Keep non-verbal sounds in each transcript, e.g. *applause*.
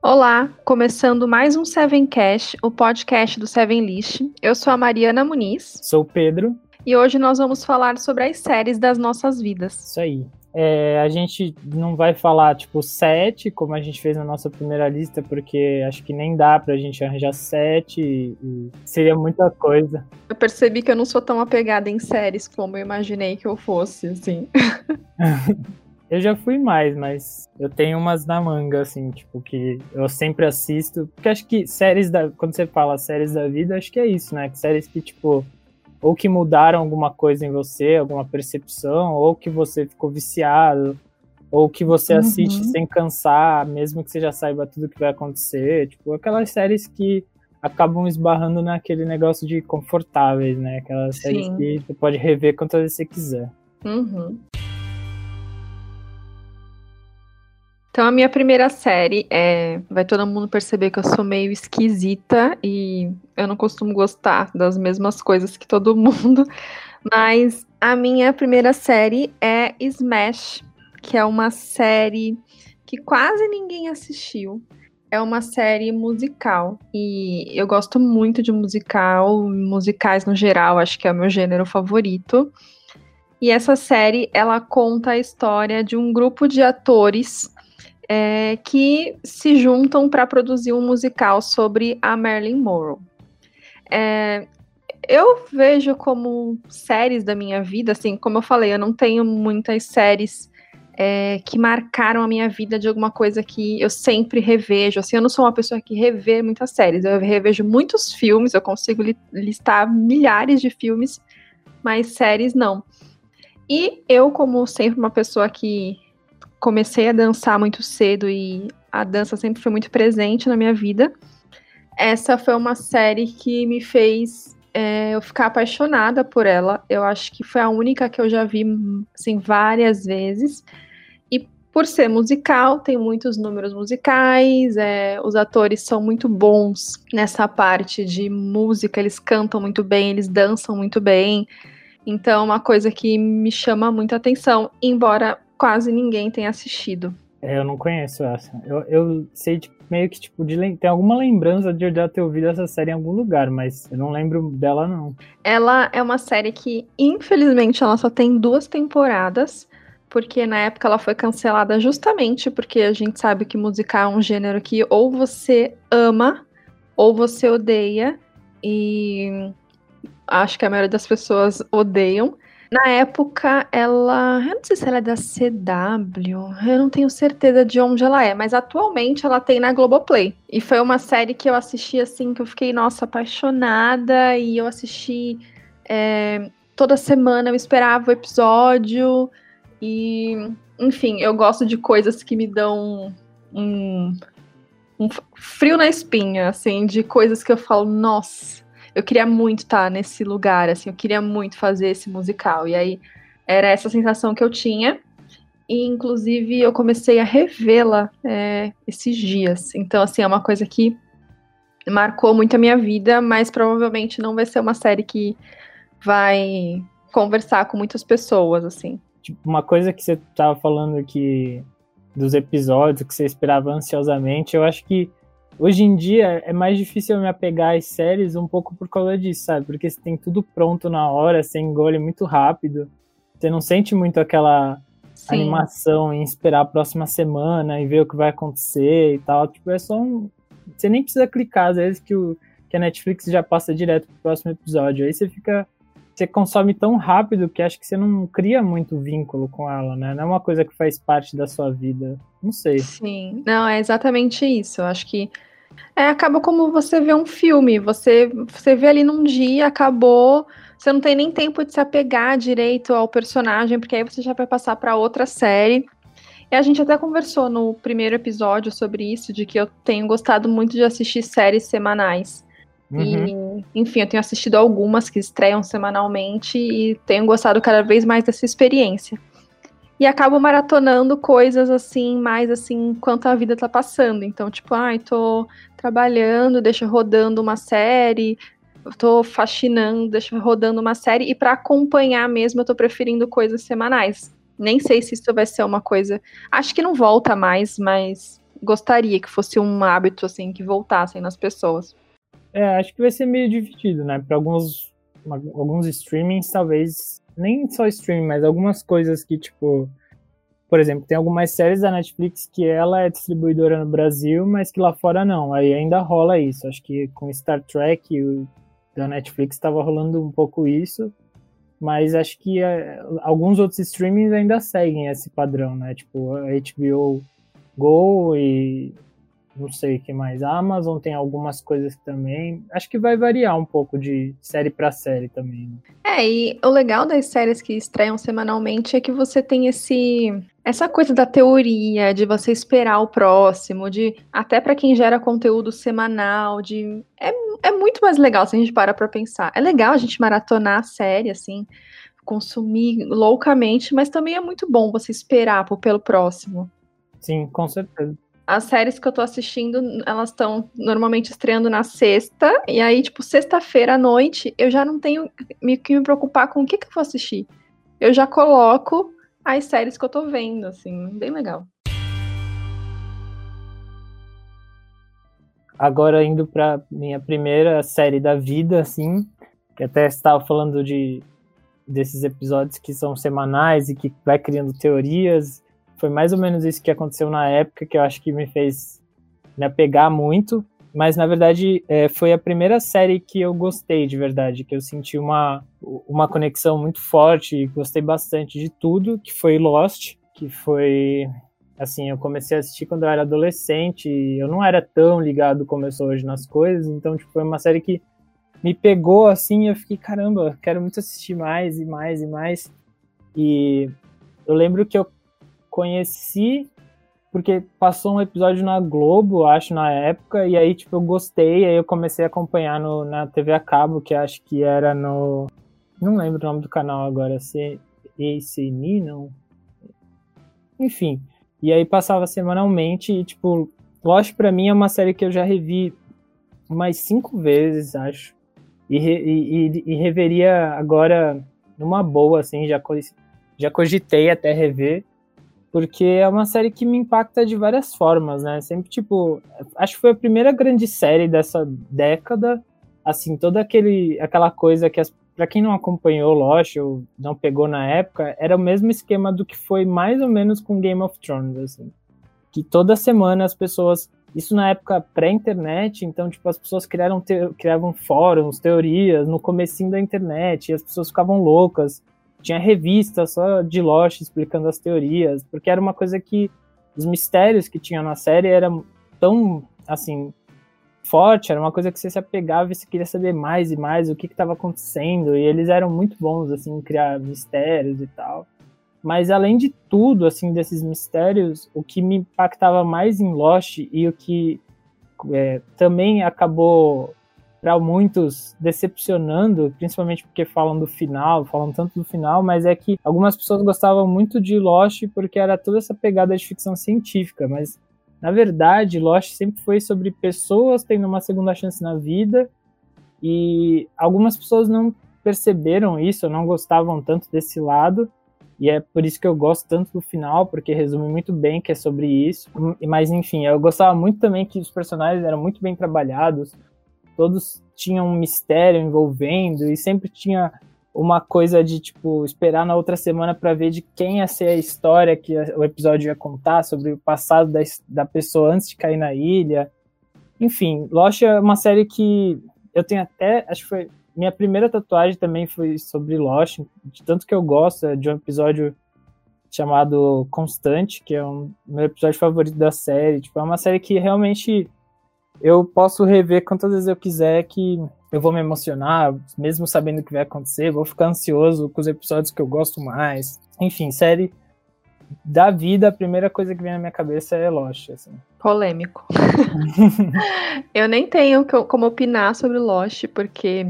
Olá, começando mais um Seven Cash, o podcast do Seven List. Eu sou a Mariana Muniz. Sou o Pedro. E hoje nós vamos falar sobre as séries das nossas vidas. Isso aí. É, a gente não vai falar, tipo, sete, como a gente fez na nossa primeira lista, porque acho que nem dá pra gente arranjar sete e seria muita coisa. Eu percebi que eu não sou tão apegada em séries como eu imaginei que eu fosse, assim. *laughs* Eu já fui mais, mas eu tenho umas na manga, assim, tipo, que eu sempre assisto. Porque acho que séries da. Quando você fala séries da vida, acho que é isso, né? Séries que, tipo, ou que mudaram alguma coisa em você, alguma percepção, ou que você ficou viciado, ou que você uhum. assiste sem cansar, mesmo que você já saiba tudo que vai acontecer. Tipo, aquelas séries que acabam esbarrando naquele negócio de confortáveis, né? Aquelas Sim. séries que você pode rever quantas vezes você quiser. Uhum. Então, a minha primeira série é. Vai todo mundo perceber que eu sou meio esquisita e eu não costumo gostar das mesmas coisas que todo *laughs* mundo. Mas a minha primeira série é Smash, que é uma série que quase ninguém assistiu. É uma série musical e eu gosto muito de musical, musicais no geral, acho que é o meu gênero favorito. E essa série, ela conta a história de um grupo de atores é, que se juntam para produzir um musical sobre a Marilyn Monroe. É, eu vejo como séries da minha vida, assim, como eu falei, eu não tenho muitas séries é, que marcaram a minha vida de alguma coisa que eu sempre revejo. Assim, eu não sou uma pessoa que revê muitas séries, eu revejo muitos filmes, eu consigo li listar milhares de filmes, mas séries não. E eu, como sempre uma pessoa que comecei a dançar muito cedo e a dança sempre foi muito presente na minha vida. Essa foi uma série que me fez é, eu ficar apaixonada por ela. Eu acho que foi a única que eu já vi assim, várias vezes. E por ser musical, tem muitos números musicais, é, os atores são muito bons nessa parte de música, eles cantam muito bem, eles dançam muito bem. Então, é uma coisa que me chama muito atenção, embora quase ninguém tem assistido. É, eu não conheço essa. Eu, eu sei, tipo, meio que, tipo, de tem alguma lembrança de eu já ter ouvido essa série em algum lugar, mas eu não lembro dela, não. Ela é uma série que, infelizmente, ela só tem duas temporadas, porque na época ela foi cancelada justamente porque a gente sabe que musical é um gênero que ou você ama ou você odeia, e acho que a maioria das pessoas odeiam. Na época, ela. Eu não sei se ela é da CW, eu não tenho certeza de onde ela é, mas atualmente ela tem na Globoplay. E foi uma série que eu assisti assim, que eu fiquei, nossa, apaixonada, e eu assisti é, toda semana, eu esperava o episódio, e. Enfim, eu gosto de coisas que me dão um, um frio na espinha, assim, de coisas que eu falo, nossa eu queria muito estar tá nesse lugar, assim, eu queria muito fazer esse musical. E aí era essa sensação que eu tinha. E, inclusive, eu comecei a revê-la é, esses dias. Então, assim, é uma coisa que marcou muito a minha vida, mas provavelmente não vai ser uma série que vai conversar com muitas pessoas, assim. Tipo, uma coisa que você estava falando aqui dos episódios que você esperava ansiosamente, eu acho que Hoje em dia é mais difícil eu me apegar às séries um pouco por causa disso, sabe? Porque você tem tudo pronto na hora, você engole muito rápido. Você não sente muito aquela Sim. animação em esperar a próxima semana e ver o que vai acontecer e tal. Tipo, é só um. Você nem precisa clicar, às vezes, que, o, que a Netflix já passa direto pro próximo episódio. Aí você fica. Você consome tão rápido que acho que você não cria muito vínculo com ela, né? Não é uma coisa que faz parte da sua vida. Não sei. Sim, não, é exatamente isso. Eu acho que é, acaba como você vê um filme. Você, você vê ali num dia, acabou. Você não tem nem tempo de se apegar direito ao personagem, porque aí você já vai passar para outra série. E a gente até conversou no primeiro episódio sobre isso, de que eu tenho gostado muito de assistir séries semanais. Uhum. E, enfim, eu tenho assistido algumas que estreiam semanalmente e tenho gostado cada vez mais dessa experiência e acabo maratonando coisas assim, mais assim, enquanto a vida tá passando. Então, tipo, ai, tô trabalhando, deixa rodando uma série, tô faxinando, deixa rodando uma série, e para acompanhar mesmo, eu tô preferindo coisas semanais. Nem sei se isso vai ser uma coisa. Acho que não volta mais, mas gostaria que fosse um hábito assim que voltassem nas pessoas. É, acho que vai ser meio dividido, né? Para alguns alguns streamings talvez nem só streaming, mas algumas coisas que tipo por exemplo, tem algumas séries da Netflix que ela é distribuidora no Brasil, mas que lá fora não. Aí ainda rola isso. Acho que com Star Trek o, da Netflix estava rolando um pouco isso, mas acho que é, alguns outros streamings ainda seguem esse padrão, né? Tipo, a HBO Go e não sei o que mais. A Amazon tem algumas coisas também. Acho que vai variar um pouco de série para série também. Né? É, e o legal das séries que estreiam semanalmente é que você tem esse essa coisa da teoria, de você esperar o próximo, de até para quem gera conteúdo semanal, de é, é muito mais legal se a gente para para pensar. É legal a gente maratonar a série assim, consumir loucamente, mas também é muito bom você esperar pelo próximo. Sim, com certeza as séries que eu tô assistindo, elas estão normalmente estreando na sexta, e aí, tipo, sexta-feira à noite, eu já não tenho me, que me preocupar com o que, que eu vou assistir. Eu já coloco as séries que eu tô vendo, assim, bem legal. Agora indo para minha primeira série da vida, assim, que até estava falando de desses episódios que são semanais e que vai criando teorias foi mais ou menos isso que aconteceu na época, que eu acho que me fez me apegar muito. Mas, na verdade, é, foi a primeira série que eu gostei de verdade, que eu senti uma, uma conexão muito forte gostei bastante de tudo, que foi Lost, que foi assim, eu comecei a assistir quando eu era adolescente, eu não era tão ligado como eu sou hoje nas coisas, então tipo, foi uma série que me pegou assim, eu fiquei, caramba, quero muito assistir mais e mais e mais. E eu lembro que eu conheci porque passou um episódio na Globo, acho, na época, e aí, tipo, eu gostei, aí eu comecei a acompanhar no, na TV a cabo, que acho que era no... Não lembro o nome do canal agora, se ACN, não? Enfim, e aí passava semanalmente, e, tipo, Lost pra mim é uma série que eu já revi umas cinco vezes, acho, e, e, e, e reveria agora numa boa, assim, já, já cogitei até rever, porque é uma série que me impacta de várias formas, né? Sempre, tipo, acho que foi a primeira grande série dessa década, assim, toda aquele, aquela coisa que, para quem não acompanhou Lost ou não pegou na época, era o mesmo esquema do que foi mais ou menos com Game of Thrones, assim. Que toda semana as pessoas, isso na época pré-internet, então, tipo, as pessoas criaram, te, criavam fóruns, teorias no comecinho da internet, e as pessoas ficavam loucas, tinha revista só de Lost explicando as teorias, porque era uma coisa que os mistérios que tinha na série eram tão, assim, forte, era uma coisa que você se apegava e você queria saber mais e mais o que estava acontecendo, e eles eram muito bons, assim, em criar mistérios e tal. Mas além de tudo, assim, desses mistérios, o que me impactava mais em Lost e o que é, também acabou para muitos decepcionando, principalmente porque falam do final, falam tanto do final, mas é que algumas pessoas gostavam muito de Lost porque era toda essa pegada de ficção científica, mas na verdade Lost sempre foi sobre pessoas tendo uma segunda chance na vida e algumas pessoas não perceberam isso, não gostavam tanto desse lado. E é por isso que eu gosto tanto do final, porque resume muito bem que é sobre isso. Mas enfim, eu gostava muito também que os personagens eram muito bem trabalhados todos tinham um mistério envolvendo e sempre tinha uma coisa de tipo esperar na outra semana para ver de quem ia ser a história que o episódio ia contar sobre o passado da, da pessoa antes de cair na ilha. Enfim, Lost é uma série que eu tenho até, acho que foi minha primeira tatuagem também foi sobre Lost, de tanto que eu gosto é de um episódio chamado Constante, que é um meu episódio favorito da série. Tipo, é uma série que realmente eu posso rever quantas vezes eu quiser que eu vou me emocionar, mesmo sabendo o que vai acontecer, vou ficar ansioso com os episódios que eu gosto mais. Enfim, série da vida, a primeira coisa que vem na minha cabeça é Lost, assim. Polêmico. *laughs* eu nem tenho como opinar sobre Lost, porque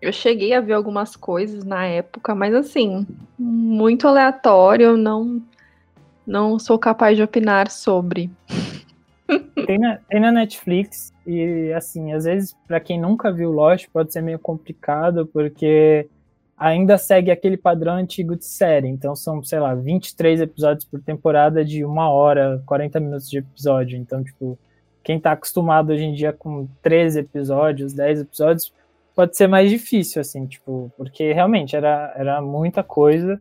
eu cheguei a ver algumas coisas na época, mas assim, muito aleatório, não não sou capaz de opinar sobre tem, na, tem na Netflix e, assim, às vezes, para quem nunca viu Lost, pode ser meio complicado, porque ainda segue aquele padrão antigo de série. Então são, sei lá, 23 episódios por temporada de uma hora, 40 minutos de episódio. Então, tipo, quem tá acostumado hoje em dia com 13 episódios, 10 episódios, pode ser mais difícil, assim, tipo, porque realmente era, era muita coisa.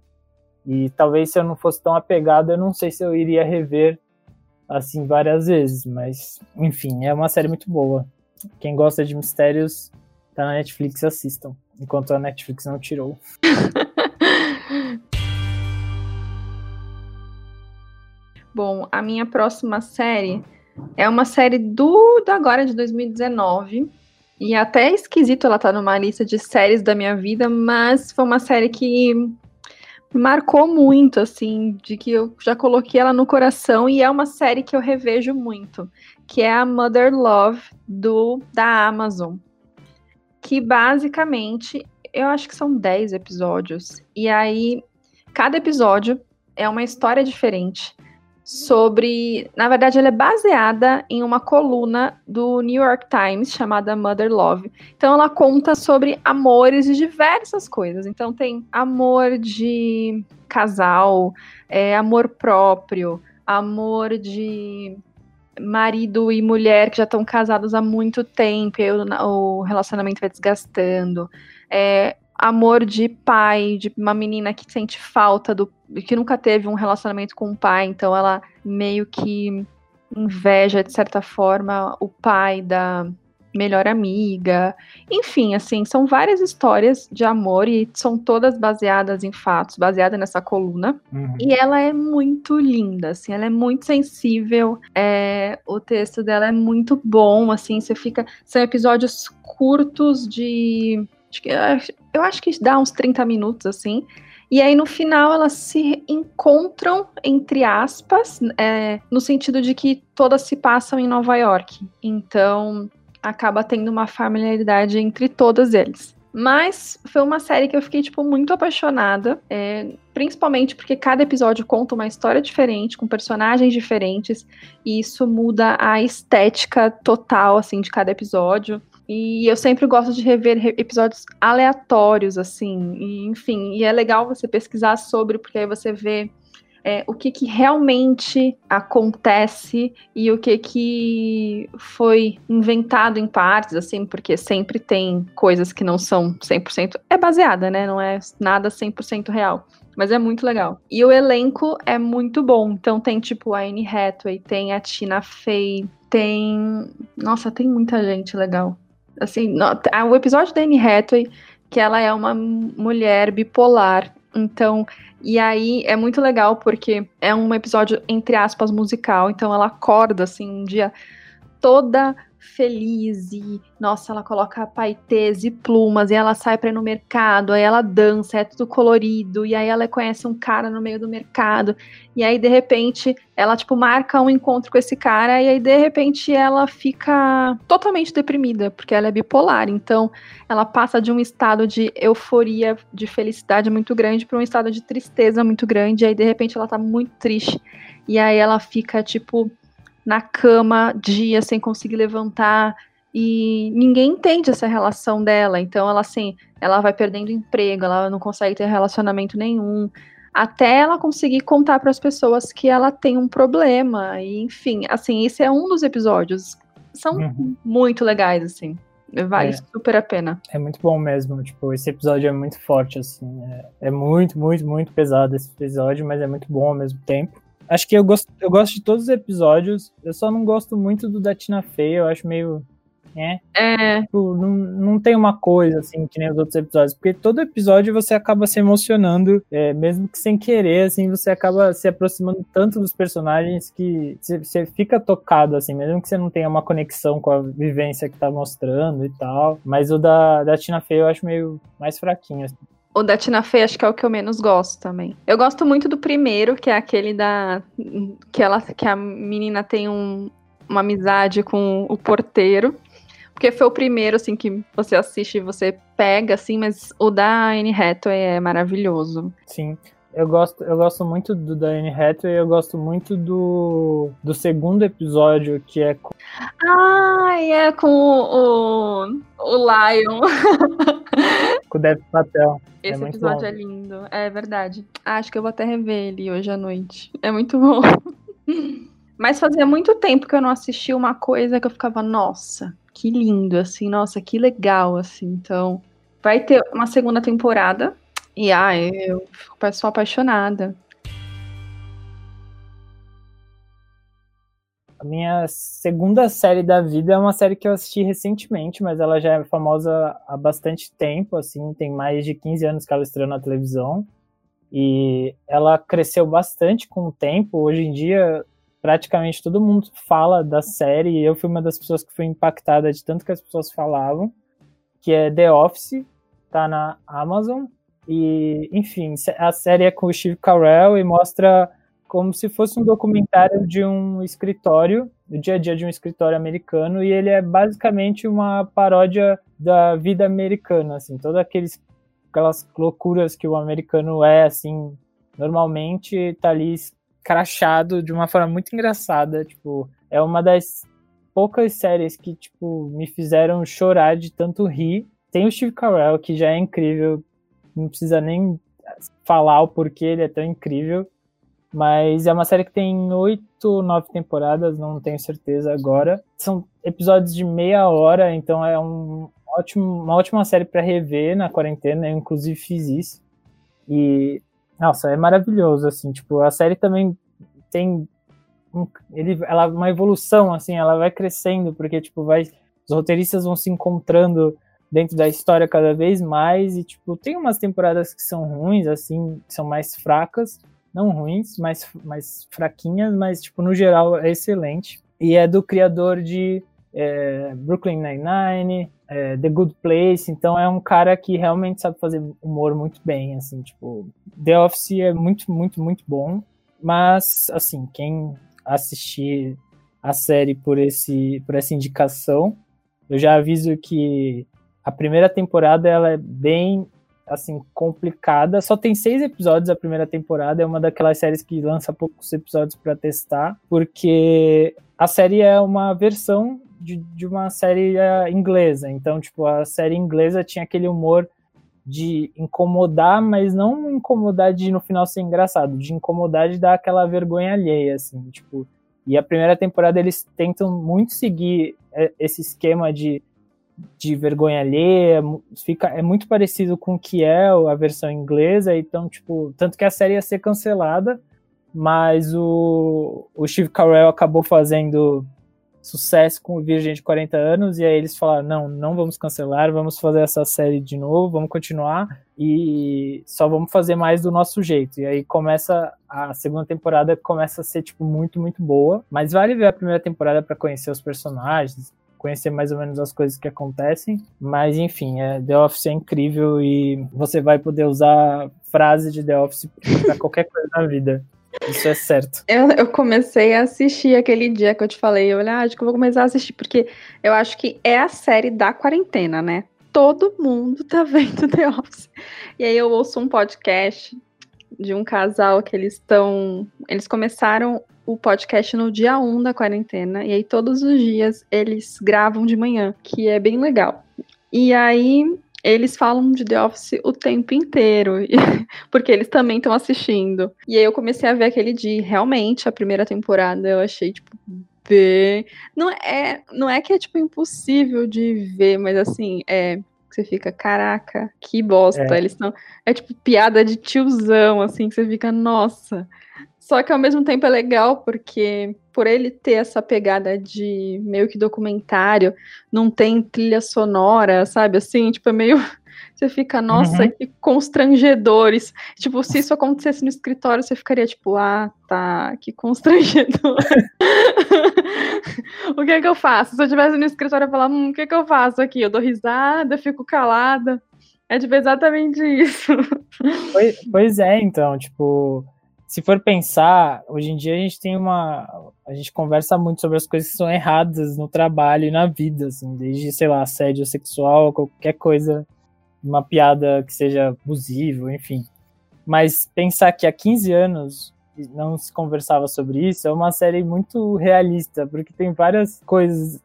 E talvez se eu não fosse tão apegado, eu não sei se eu iria rever assim várias vezes, mas enfim, é uma série muito boa. Quem gosta de mistérios tá na Netflix, assistam enquanto a Netflix não tirou. *laughs* Bom, a minha próxima série é uma série do, agora de 2019. E é até esquisito ela tá numa lista de séries da minha vida, mas foi uma série que marcou muito, assim, de que eu já coloquei ela no coração e é uma série que eu revejo muito, que é a Mother Love do da Amazon que basicamente eu acho que são 10 episódios. E aí, cada episódio é uma história diferente sobre. Na verdade, ela é baseada em uma coluna do New York Times chamada Mother Love. Então, ela conta sobre amores de diversas coisas. Então, tem amor de casal, é, amor próprio, amor de marido e mulher que já estão casados há muito tempo, e o, o relacionamento vai desgastando. É, amor de pai, de uma menina que sente falta do. que nunca teve um relacionamento com o pai, então ela meio que inveja, de certa forma, o pai da, melhor amiga. Enfim, assim, são várias histórias de amor e são todas baseadas em fatos, baseada nessa coluna. Uhum. E ela é muito linda, assim, ela é muito sensível. É, o texto dela é muito bom, assim, você fica. São episódios curtos de. Eu acho que dá uns 30 minutos, assim. E aí, no final, elas se encontram, entre aspas, é, no sentido de que todas se passam em Nova York. Então, acaba tendo uma familiaridade entre todos eles. Mas foi uma série que eu fiquei, tipo, muito apaixonada. É, principalmente porque cada episódio conta uma história diferente, com personagens diferentes. E isso muda a estética total, assim, de cada episódio. E eu sempre gosto de rever episódios aleatórios, assim. E, enfim, e é legal você pesquisar sobre, porque aí você vê é, o que, que realmente acontece e o que, que foi inventado em partes, assim, porque sempre tem coisas que não são 100%. É baseada, né? Não é nada 100% real. Mas é muito legal. E o elenco é muito bom. Então tem, tipo, a Anne Hathaway, tem a Tina Fey, tem... Nossa, tem muita gente legal. Assim, no... o episódio da Anne Hathaway, que ela é uma mulher bipolar. Então, e aí é muito legal porque é um episódio, entre aspas, musical. Então ela acorda assim um dia toda feliz e, nossa, ela coloca paetês e plumas e ela sai para ir no mercado, aí ela dança, é tudo colorido, e aí ela conhece um cara no meio do mercado, e aí de repente ela, tipo, marca um encontro com esse cara, e aí de repente ela fica totalmente deprimida, porque ela é bipolar, então ela passa de um estado de euforia, de felicidade muito grande para um estado de tristeza muito grande, e aí de repente ela tá muito triste, e aí ela fica, tipo, na cama dias sem conseguir levantar e ninguém entende essa relação dela. Então ela assim, ela vai perdendo emprego, ela não consegue ter relacionamento nenhum, até ela conseguir contar para as pessoas que ela tem um problema. E enfim, assim, esse é um dos episódios. São uhum. muito legais assim. Vale é. super a pena. É muito bom mesmo. Tipo, esse episódio é muito forte, assim. É, é muito, muito, muito pesado esse episódio, mas é muito bom ao mesmo tempo. Acho que eu gosto, eu gosto de todos os episódios. Eu só não gosto muito do da Tina Fey. Eu acho meio. É. é. Tipo, não, não tem uma coisa assim que nem os outros episódios. Porque todo episódio você acaba se emocionando, é, mesmo que sem querer, assim, você acaba se aproximando tanto dos personagens que você fica tocado, assim, mesmo que você não tenha uma conexão com a vivência que tá mostrando e tal. Mas o da, da Tina Fey eu acho meio mais fraquinho. Assim. O da Tina Fey acho que é o que eu menos gosto também. Eu gosto muito do primeiro, que é aquele da. que, ela, que a menina tem um, uma amizade com o porteiro. Porque foi o primeiro, assim, que você assiste e você pega, assim, mas o da Anne Hathaway é maravilhoso. Sim. Eu gosto, eu gosto muito do da Anne Hathaway, eu gosto muito do, do segundo episódio, que é com... Ah, é com o, o, o Lion. *laughs* com o Dev Patel. É Esse é episódio bom. é lindo, é verdade. Acho que eu vou até rever ele hoje à noite. É muito bom. *laughs* Mas fazia muito tempo que eu não assistia uma coisa que eu ficava, nossa, que lindo, assim, nossa, que legal, assim. Então, vai ter uma segunda temporada. E, ah, eu sou apaixonada. Minha segunda série da vida é uma série que eu assisti recentemente, mas ela já é famosa há bastante tempo, assim, tem mais de 15 anos que ela estreou na televisão. E ela cresceu bastante com o tempo. Hoje em dia, praticamente todo mundo fala da série, e eu fui uma das pessoas que foi impactada de tanto que as pessoas falavam, que é The Office, tá na Amazon. E, enfim, a série é com o Steve Carell e mostra como se fosse um documentário de um escritório, do dia a dia de um escritório americano, e ele é basicamente uma paródia da vida americana, assim, todas aquelas loucuras que o americano é, assim, normalmente tá ali crachado de uma forma muito engraçada, tipo, é uma das poucas séries que, tipo, me fizeram chorar de tanto rir. Tem o Steve Carell, que já é incrível, não precisa nem falar o porquê ele é tão incrível. Mas é uma série que tem oito, nove temporadas, não tenho certeza agora. São episódios de meia hora, então é um ótimo, uma ótima série para rever na quarentena. Eu, inclusive, fiz isso. E, nossa, é maravilhoso, assim. Tipo, a série também tem um, ele, ela, uma evolução, assim, ela vai crescendo, porque, tipo, vai, os roteiristas vão se encontrando dentro da história cada vez mais. E, tipo, tem umas temporadas que são ruins, assim, que são mais fracas não ruins, mas mais fraquinhas, mas, tipo, no geral é excelente. E é do criador de é, Brooklyn Nine-Nine, é, The Good Place, então é um cara que realmente sabe fazer humor muito bem, assim, tipo, The Office é muito, muito, muito bom, mas, assim, quem assistir a série por, esse, por essa indicação, eu já aviso que a primeira temporada ela é bem assim, complicada. Só tem seis episódios a primeira temporada, é uma daquelas séries que lança poucos episódios para testar, porque a série é uma versão de, de uma série uh, inglesa. Então, tipo, a série inglesa tinha aquele humor de incomodar, mas não incomodar de no final ser engraçado, de incomodar de dar aquela vergonha alheia, assim, tipo. E a primeira temporada eles tentam muito seguir é, esse esquema de de vergonha alheia, fica, é muito parecido com o que é a versão inglesa, então, tipo, tanto que a série ia ser cancelada, mas o, o Steve Carell acabou fazendo sucesso com o Virgem de 40 anos, e aí eles falaram, não, não vamos cancelar, vamos fazer essa série de novo, vamos continuar, e só vamos fazer mais do nosso jeito. E aí começa, a segunda temporada começa a ser, tipo, muito, muito boa, mas vale ver a primeira temporada para conhecer os personagens, conhecer mais ou menos as coisas que acontecem. Mas enfim, é, The Office é incrível e você vai poder usar frase de The Office para *laughs* qualquer coisa na vida. Isso é certo. Eu, eu, comecei a assistir aquele dia que eu te falei. Eu ah, acho que eu vou começar a assistir, porque eu acho que é a série da quarentena, né? Todo mundo tá *laughs* vendo The Office. E aí eu ouço um podcast de um casal que eles estão. Eles começaram o podcast no dia 1 da quarentena. E aí, todos os dias, eles gravam de manhã, que é bem legal. E aí, eles falam de The Office o tempo inteiro, *laughs* porque eles também estão assistindo. E aí, eu comecei a ver aquele dia. Realmente, a primeira temporada eu achei, tipo, bem. Não é, não é que é, tipo, impossível de ver, mas assim, é você fica, caraca, que bosta. É. Eles estão. É tipo piada de tiozão, assim, que você fica, nossa. Só que ao mesmo tempo é legal porque por ele ter essa pegada de meio que documentário, não tem trilha sonora, sabe? Assim, tipo, é meio. *laughs* Você fica, nossa, uhum. que constrangedores. Tipo, se isso acontecesse no escritório, você ficaria tipo, ah, tá, que constrangedor. *laughs* o que é que eu faço? Se eu estivesse no escritório, eu falar, hum, o que é que eu faço aqui? Eu dou risada, fico calada. É tipo exatamente isso. Pois, pois é, então, tipo se for pensar, hoje em dia a gente tem uma. A gente conversa muito sobre as coisas que são erradas no trabalho e na vida, assim, desde, sei lá, assédio sexual, qualquer coisa, uma piada que seja abusiva, enfim. Mas pensar que há 15 anos não se conversava sobre isso, é uma série muito realista, porque tem várias coisas,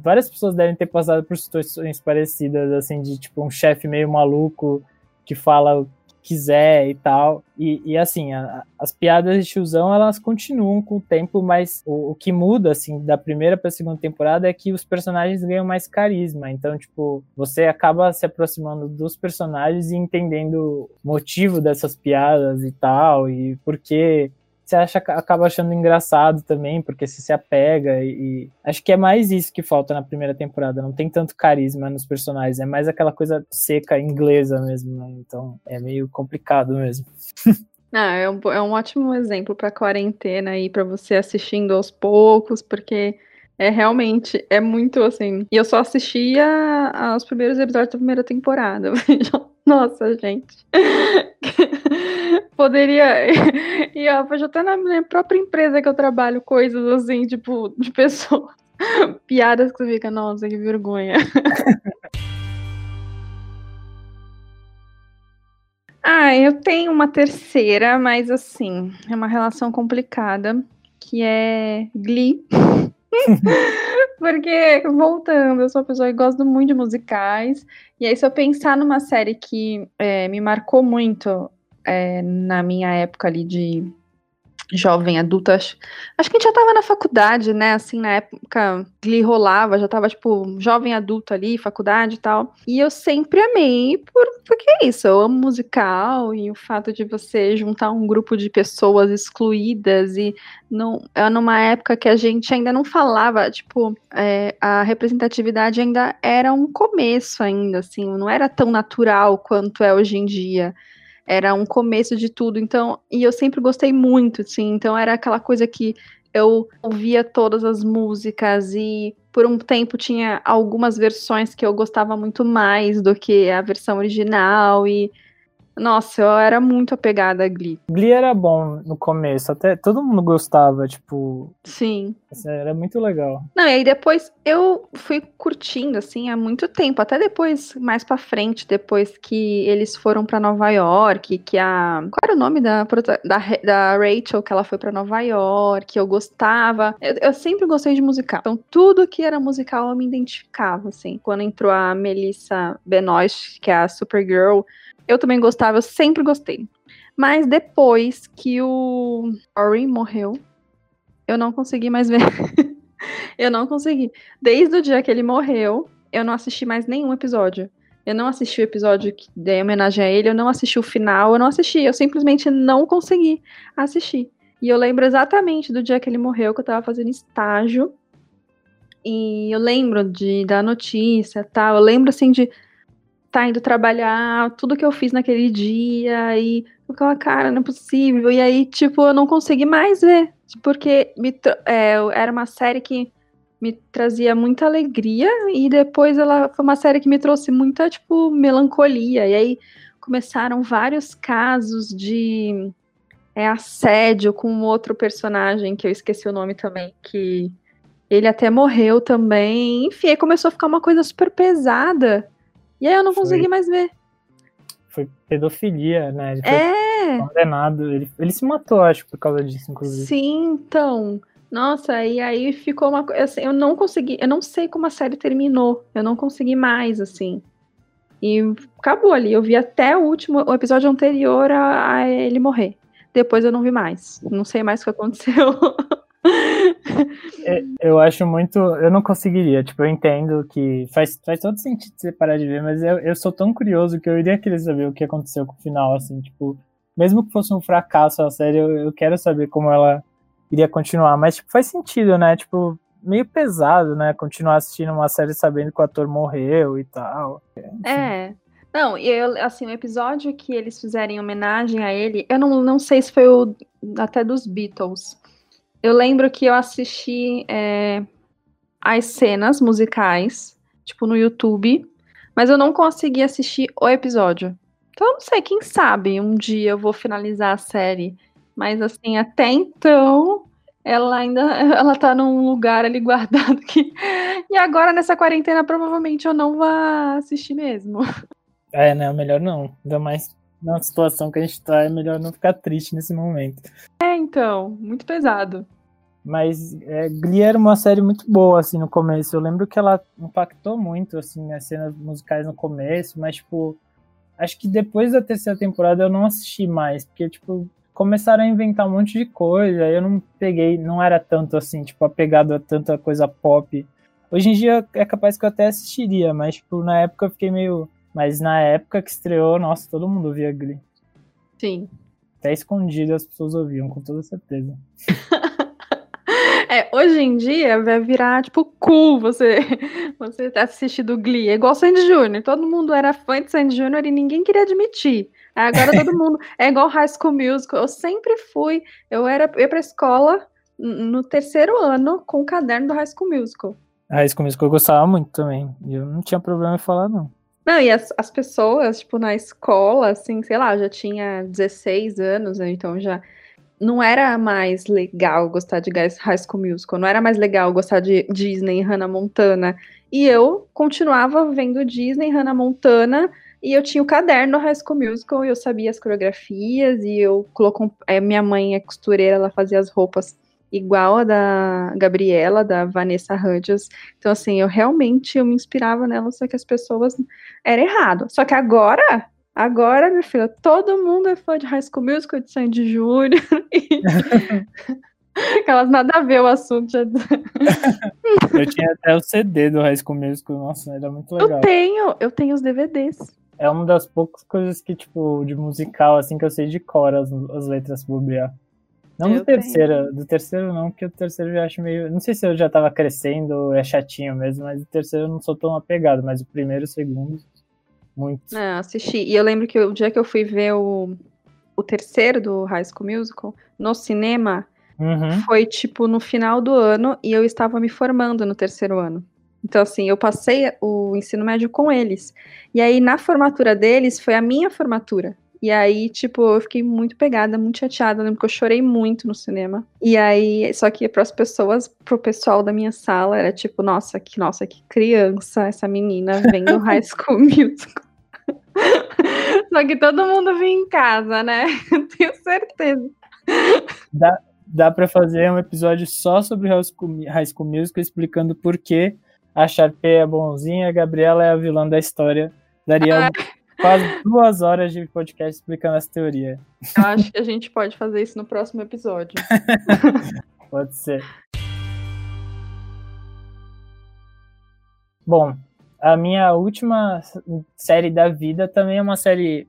várias pessoas devem ter passado por situações parecidas, assim, de tipo um chefe meio maluco que fala quiser e tal. E, e assim, a, as piadas de tiozão, elas continuam com o tempo, mas o, o que muda, assim, da primeira pra segunda temporada é que os personagens ganham mais carisma. Então, tipo, você acaba se aproximando dos personagens e entendendo o motivo dessas piadas e tal, e por que você acha, acaba achando engraçado também, porque você se apega e, acho que é mais isso que falta na primeira temporada, não tem tanto carisma nos personagens, é mais aquela coisa seca inglesa mesmo, né? Então é meio complicado mesmo. *laughs* Ah, é um, é um ótimo exemplo para quarentena aí, para você assistindo aos poucos, porque é realmente, é muito assim. E eu só assistia aos primeiros episódios da primeira temporada. *laughs* Nossa, gente. *laughs* Poderia. E eu vejo até na minha própria empresa que eu trabalho coisas assim, tipo, de pessoas. *laughs* Piadas que você fica, nossa, que vergonha. *laughs* ah, eu tenho uma terceira, mas assim, é uma relação complicada, que é Glee. *laughs* Porque, voltando, eu sou uma pessoa que gosta muito de musicais. E aí, se eu pensar numa série que é, me marcou muito é, na minha época ali de jovem adulta, acho, acho que a gente já tava na faculdade, né? Assim, na época que rolava, já tava, tipo, jovem adulto ali, faculdade e tal. E eu sempre amei, por, porque é isso, eu amo musical e o fato de você juntar um grupo de pessoas excluídas e não, é numa época que a gente ainda não falava, tipo, é, a representatividade ainda era um começo ainda, assim, não era tão natural quanto é hoje em dia era um começo de tudo, então, e eu sempre gostei muito, assim, então era aquela coisa que eu ouvia todas as músicas e por um tempo tinha algumas versões que eu gostava muito mais do que a versão original e nossa, eu era muito apegada a Glee. Glee era bom no começo, até todo mundo gostava, tipo. Sim. Era muito legal. Não, e aí depois eu fui curtindo, assim, há muito tempo. Até depois, mais pra frente, depois que eles foram para Nova York, que a. Qual era o nome da, da, da Rachel, que ela foi para Nova York, eu gostava. Eu, eu sempre gostei de musical. Então, tudo que era musical eu me identificava, assim. Quando entrou a Melissa Benoist, que é a Supergirl eu também gostava, eu sempre gostei. Mas depois que o Ori morreu, eu não consegui mais ver. *laughs* eu não consegui. Desde o dia que ele morreu, eu não assisti mais nenhum episódio. Eu não assisti o episódio que dei homenagem a ele, eu não assisti o final, eu não assisti, eu simplesmente não consegui assistir. E eu lembro exatamente do dia que ele morreu, que eu tava fazendo estágio. E eu lembro de da notícia, tal. Eu lembro assim de tá indo trabalhar, tudo que eu fiz naquele dia, e eu ficava, cara, não é possível. E aí, tipo, eu não consegui mais ver, porque me, é, era uma série que me trazia muita alegria, e depois ela foi uma série que me trouxe muita, tipo, melancolia. E aí começaram vários casos de é, assédio com outro personagem, que eu esqueci o nome também, que ele até morreu também. Enfim, aí começou a ficar uma coisa super pesada. E aí eu não foi, consegui mais ver. Foi pedofilia, né? Ele é. condenado. Ele, ele se matou, acho, por causa disso, inclusive. Sim, então. Nossa, e aí ficou uma coisa. Assim, eu não consegui. Eu não sei como a série terminou. Eu não consegui mais, assim. E acabou ali. Eu vi até o último, o episódio anterior a, a ele morrer. Depois eu não vi mais. Não sei mais o que aconteceu. *laughs* É, eu acho muito. Eu não conseguiria. Tipo, eu entendo que faz, faz todo sentido você parar de ver, mas eu, eu sou tão curioso que eu iria querer saber o que aconteceu com o final, assim, tipo, mesmo que fosse um fracasso a série, eu, eu quero saber como ela iria continuar. Mas, tipo, faz sentido, né? Tipo, meio pesado, né? Continuar assistindo uma série sabendo que o ator morreu e tal. É. Não, eu, assim, o episódio que eles fizerem em homenagem a ele, eu não, não sei se foi o até dos Beatles, eu lembro que eu assisti é, as cenas musicais, tipo, no YouTube, mas eu não consegui assistir o episódio. Então, eu não sei, quem sabe um dia eu vou finalizar a série. Mas, assim, até então, ela ainda *laughs* ela tá num lugar ali guardado que. *laughs* E agora, nessa quarentena, provavelmente eu não vou assistir mesmo. É, né? Melhor não. Ainda mais na situação que a gente tá, é melhor não ficar triste nesse momento. É, então, muito pesado. Mas é, Glee era uma série muito boa, assim, no começo. Eu lembro que ela impactou muito, assim, as cenas musicais no começo, mas, tipo, acho que depois da terceira temporada eu não assisti mais, porque, tipo, começaram a inventar um monte de coisa, eu não peguei, não era tanto, assim, tipo, apegado a tanta coisa pop. Hoje em dia é capaz que eu até assistiria, mas, tipo, na época eu fiquei meio... Mas na época que estreou, nossa, todo mundo via Glee. Sim. Até escondido as pessoas ouviam, com toda certeza. *laughs* É, hoje em dia vai virar, tipo, cool você, *laughs* você tá assistindo Glee. É igual Sandy Júnior. Todo mundo era fã de Sandy Júnior e ninguém queria admitir. Agora todo *laughs* mundo. É igual High School Musical. Eu sempre fui. Eu era eu ia pra escola no terceiro ano com o caderno do High School Musical. High School Musical eu gostava muito também. E eu não tinha problema em falar, não. Não, e as, as pessoas, tipo, na escola, assim, sei lá, já tinha 16 anos, né, então já não era mais legal gostar de High School Musical, não era mais legal gostar de Disney Hannah Montana. E eu continuava vendo Disney, Hannah Montana, e eu tinha o caderno High School Musical, e eu sabia as coreografias, e eu colocou. É, minha mãe é costureira, ela fazia as roupas igual a da Gabriela, da Vanessa Hudgens. Então, assim, eu realmente eu me inspirava nela, só que as pessoas era errado. Só que agora Agora, minha filha, todo mundo é fã de High School Musical, de Sandy Júnior. *laughs* E... *laughs* Aquelas nada a ver o assunto. eu tinha até o CD do High School Musical, nossa, era muito legal. Eu tenho, eu tenho os DVDs. É uma das poucas coisas que, tipo, de musical, assim, que eu sei de cor as, as letras bobear. Não eu do terceiro, tenho. do terceiro não, porque o terceiro eu já acho meio. Não sei se eu já tava crescendo, é chatinho mesmo, mas o terceiro eu não sou tão apegado, mas o primeiro e o segundo. Muito. É, assisti. E eu lembro que o dia que eu fui ver o, o terceiro do High School Musical no cinema uhum. foi tipo no final do ano e eu estava me formando no terceiro ano. Então, assim, eu passei o ensino médio com eles. E aí, na formatura deles, foi a minha formatura. E aí, tipo, eu fiquei muito pegada, muito chateada. Eu lembro que eu chorei muito no cinema. E aí, só que para as pessoas, pro pessoal da minha sala, era tipo, nossa, que nossa, que criança essa menina vendo High *laughs* School Musical. *laughs* Só que todo mundo vinha em casa, né? *laughs* Tenho certeza. Dá, dá para fazer um episódio só sobre High School, High School Musical explicando por que a Sharpay é bonzinha, a Gabriela é a vilã da história. Daria ah. Quase duas horas de podcast explicando essa teoria. Eu acho que a gente pode fazer isso no próximo episódio. *laughs* pode ser. Bom, a minha última série da vida também é uma série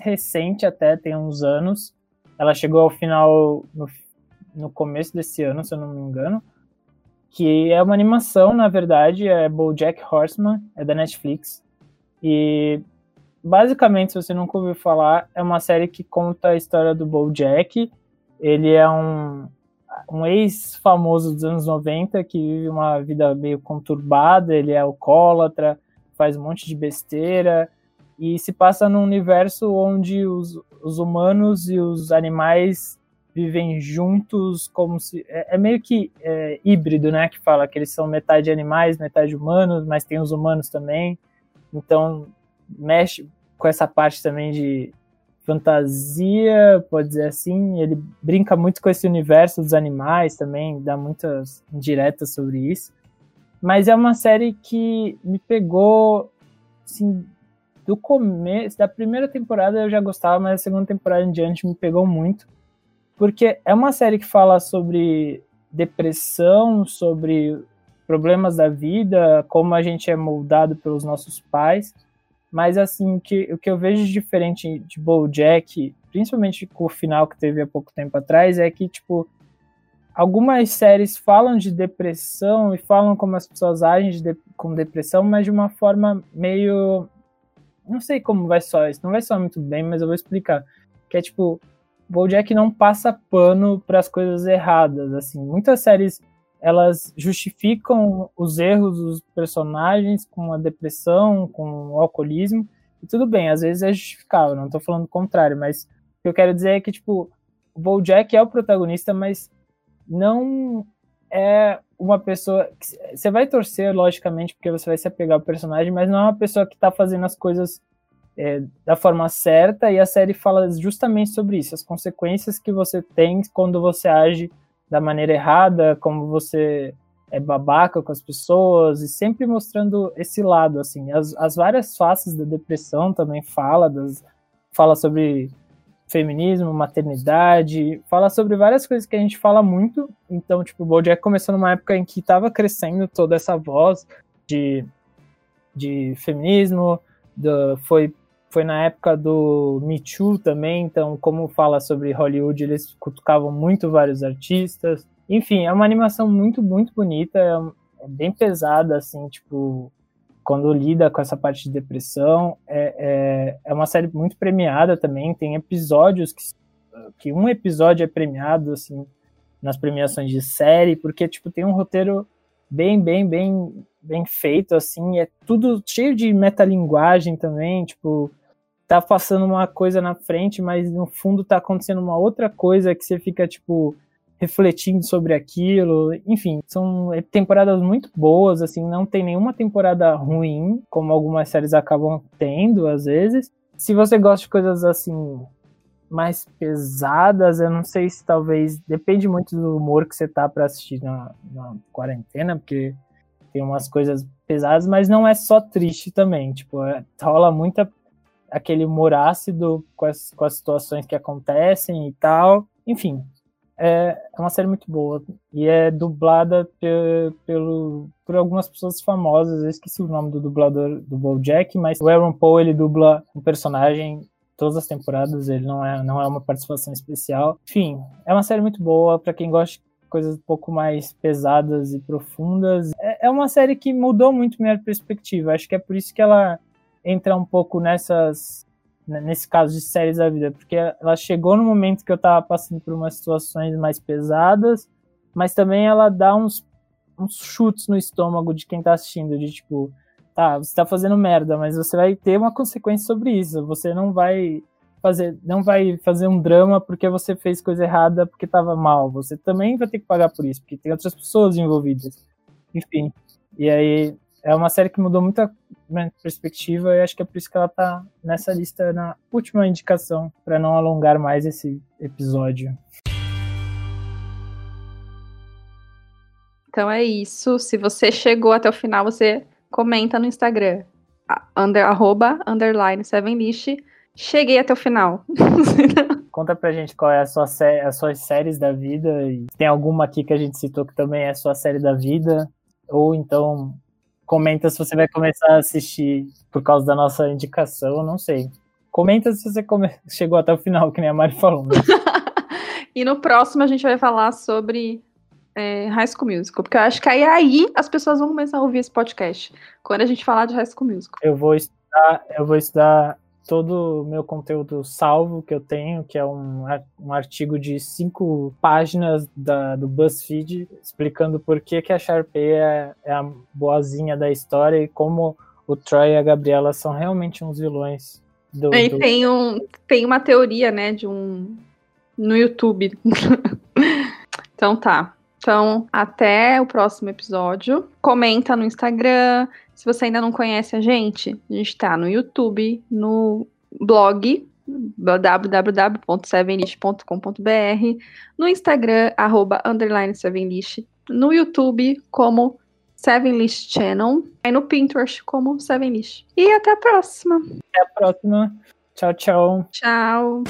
recente até, tem uns anos. Ela chegou ao final no, no começo desse ano, se eu não me engano. Que é uma animação, na verdade, é BoJack Horseman, é da Netflix. E basicamente, se você nunca ouviu falar, é uma série que conta a história do BoJack. Ele é um um ex-famoso dos anos 90 que vive uma vida meio conturbada, ele é alcoólatra, faz um monte de besteira, e se passa num universo onde os, os humanos e os animais vivem juntos como se... É, é meio que é, híbrido, né, que fala que eles são metade animais, metade humanos, mas tem os humanos também, então mexe com essa parte também de fantasia, pode dizer assim. Ele brinca muito com esse universo dos animais também, dá muitas indiretas sobre isso. Mas é uma série que me pegou, assim, do começo, da primeira temporada eu já gostava, mas a segunda temporada em diante me pegou muito. Porque é uma série que fala sobre depressão, sobre problemas da vida, como a gente é moldado pelos nossos pais mas, assim, que, o que eu vejo diferente de BoJack, principalmente com o final que teve há pouco tempo atrás, é que, tipo, algumas séries falam de depressão e falam como as pessoas agem de, com depressão, mas de uma forma meio. Não sei como vai só isso, não vai soar muito bem, mas eu vou explicar. Que é tipo, BoJack não passa pano para as coisas erradas, assim. Muitas séries elas justificam os erros dos personagens com a depressão, com o alcoolismo, e tudo bem, às vezes é justificável, não estou falando o contrário, mas o que eu quero dizer é que, tipo, o BoJack é o protagonista, mas não é uma pessoa... Você vai torcer, logicamente, porque você vai se apegar ao personagem, mas não é uma pessoa que está fazendo as coisas é, da forma certa, e a série fala justamente sobre isso, as consequências que você tem quando você age da maneira errada, como você é babaca com as pessoas, e sempre mostrando esse lado, assim, as, as várias faces da depressão também fala, das, fala sobre feminismo, maternidade, fala sobre várias coisas que a gente fala muito, então, tipo, o BoJack começou numa época em que estava crescendo toda essa voz de, de feminismo, do, foi foi na época do Me Too também, então, como fala sobre Hollywood, eles cutucavam muito vários artistas. Enfim, é uma animação muito, muito bonita, é, é bem pesada, assim, tipo, quando lida com essa parte de depressão. É, é, é uma série muito premiada também, tem episódios que, que um episódio é premiado, assim, nas premiações de série, porque, tipo, tem um roteiro bem, bem, bem, bem feito, assim, é tudo cheio de metalinguagem também, tipo, tá passando uma coisa na frente, mas no fundo tá acontecendo uma outra coisa que você fica, tipo, refletindo sobre aquilo. Enfim, são temporadas muito boas, assim, não tem nenhuma temporada ruim, como algumas séries acabam tendo, às vezes. Se você gosta de coisas assim mais pesadas, eu não sei se talvez depende muito do humor que você tá para assistir na, na quarentena, porque tem umas coisas pesadas, mas não é só triste também, tipo, é, rola muita aquele humor ácido com as, com as situações que acontecem e tal. Enfim, é, é uma série muito boa. E é dublada pe, pelo, por algumas pessoas famosas. Eu esqueci o nome do dublador do BoJack, mas o Aaron Paul, ele dubla um personagem todas as temporadas, ele não é, não é uma participação especial. Enfim, é uma série muito boa para quem gosta de coisas um pouco mais pesadas e profundas. É, é uma série que mudou muito minha perspectiva. Acho que é por isso que ela entra um pouco nessas nesse caso de séries da vida, porque ela chegou no momento que eu tava passando por umas situações mais pesadas, mas também ela dá uns, uns chutes no estômago de quem tá assistindo, de tipo, tá, você tá fazendo merda, mas você vai ter uma consequência sobre isso, você não vai fazer, não vai fazer um drama porque você fez coisa errada porque tava mal, você também vai ter que pagar por isso, porque tem outras pessoas envolvidas. Enfim, e aí é uma série que mudou muita minha perspectiva e acho que é por isso que ela tá nessa lista na última indicação, para não alongar mais esse episódio. Então é isso. Se você chegou até o final, você comenta no Instagram. Under, arroba, underline, sevenlist. Cheguei até o final. *laughs* Conta pra gente qual é a sua sé as suas séries da vida. E tem alguma aqui que a gente citou que também é a sua série da vida. Ou então Comenta se você vai começar a assistir por causa da nossa indicação, não sei. Comenta se você come... *laughs* chegou até o final, que nem a Mari falou. Né? *laughs* e no próximo a gente vai falar sobre é, High School Musical, porque eu acho que aí, aí as pessoas vão começar a ouvir esse podcast, quando a gente falar de High School Musical. Eu vou estudar, eu vou estudar todo o meu conteúdo salvo que eu tenho, que é um, um artigo de cinco páginas da, do BuzzFeed, explicando por que, que a Sharpay é, é a boazinha da história e como o Troy e a Gabriela são realmente uns vilões. Do, e do... Tem, um, tem uma teoria, né, de um... no YouTube. *laughs* então tá. Então, até o próximo episódio. Comenta no Instagram. Se você ainda não conhece a gente, a gente tá no YouTube, no blog www.sevenlist.com.br, no Instagram, arroba, underline sevenlist, no YouTube como Sevenlist Channel, e no Pinterest como Sevenlist. E até a próxima. Até a próxima. Tchau, tchau. Tchau.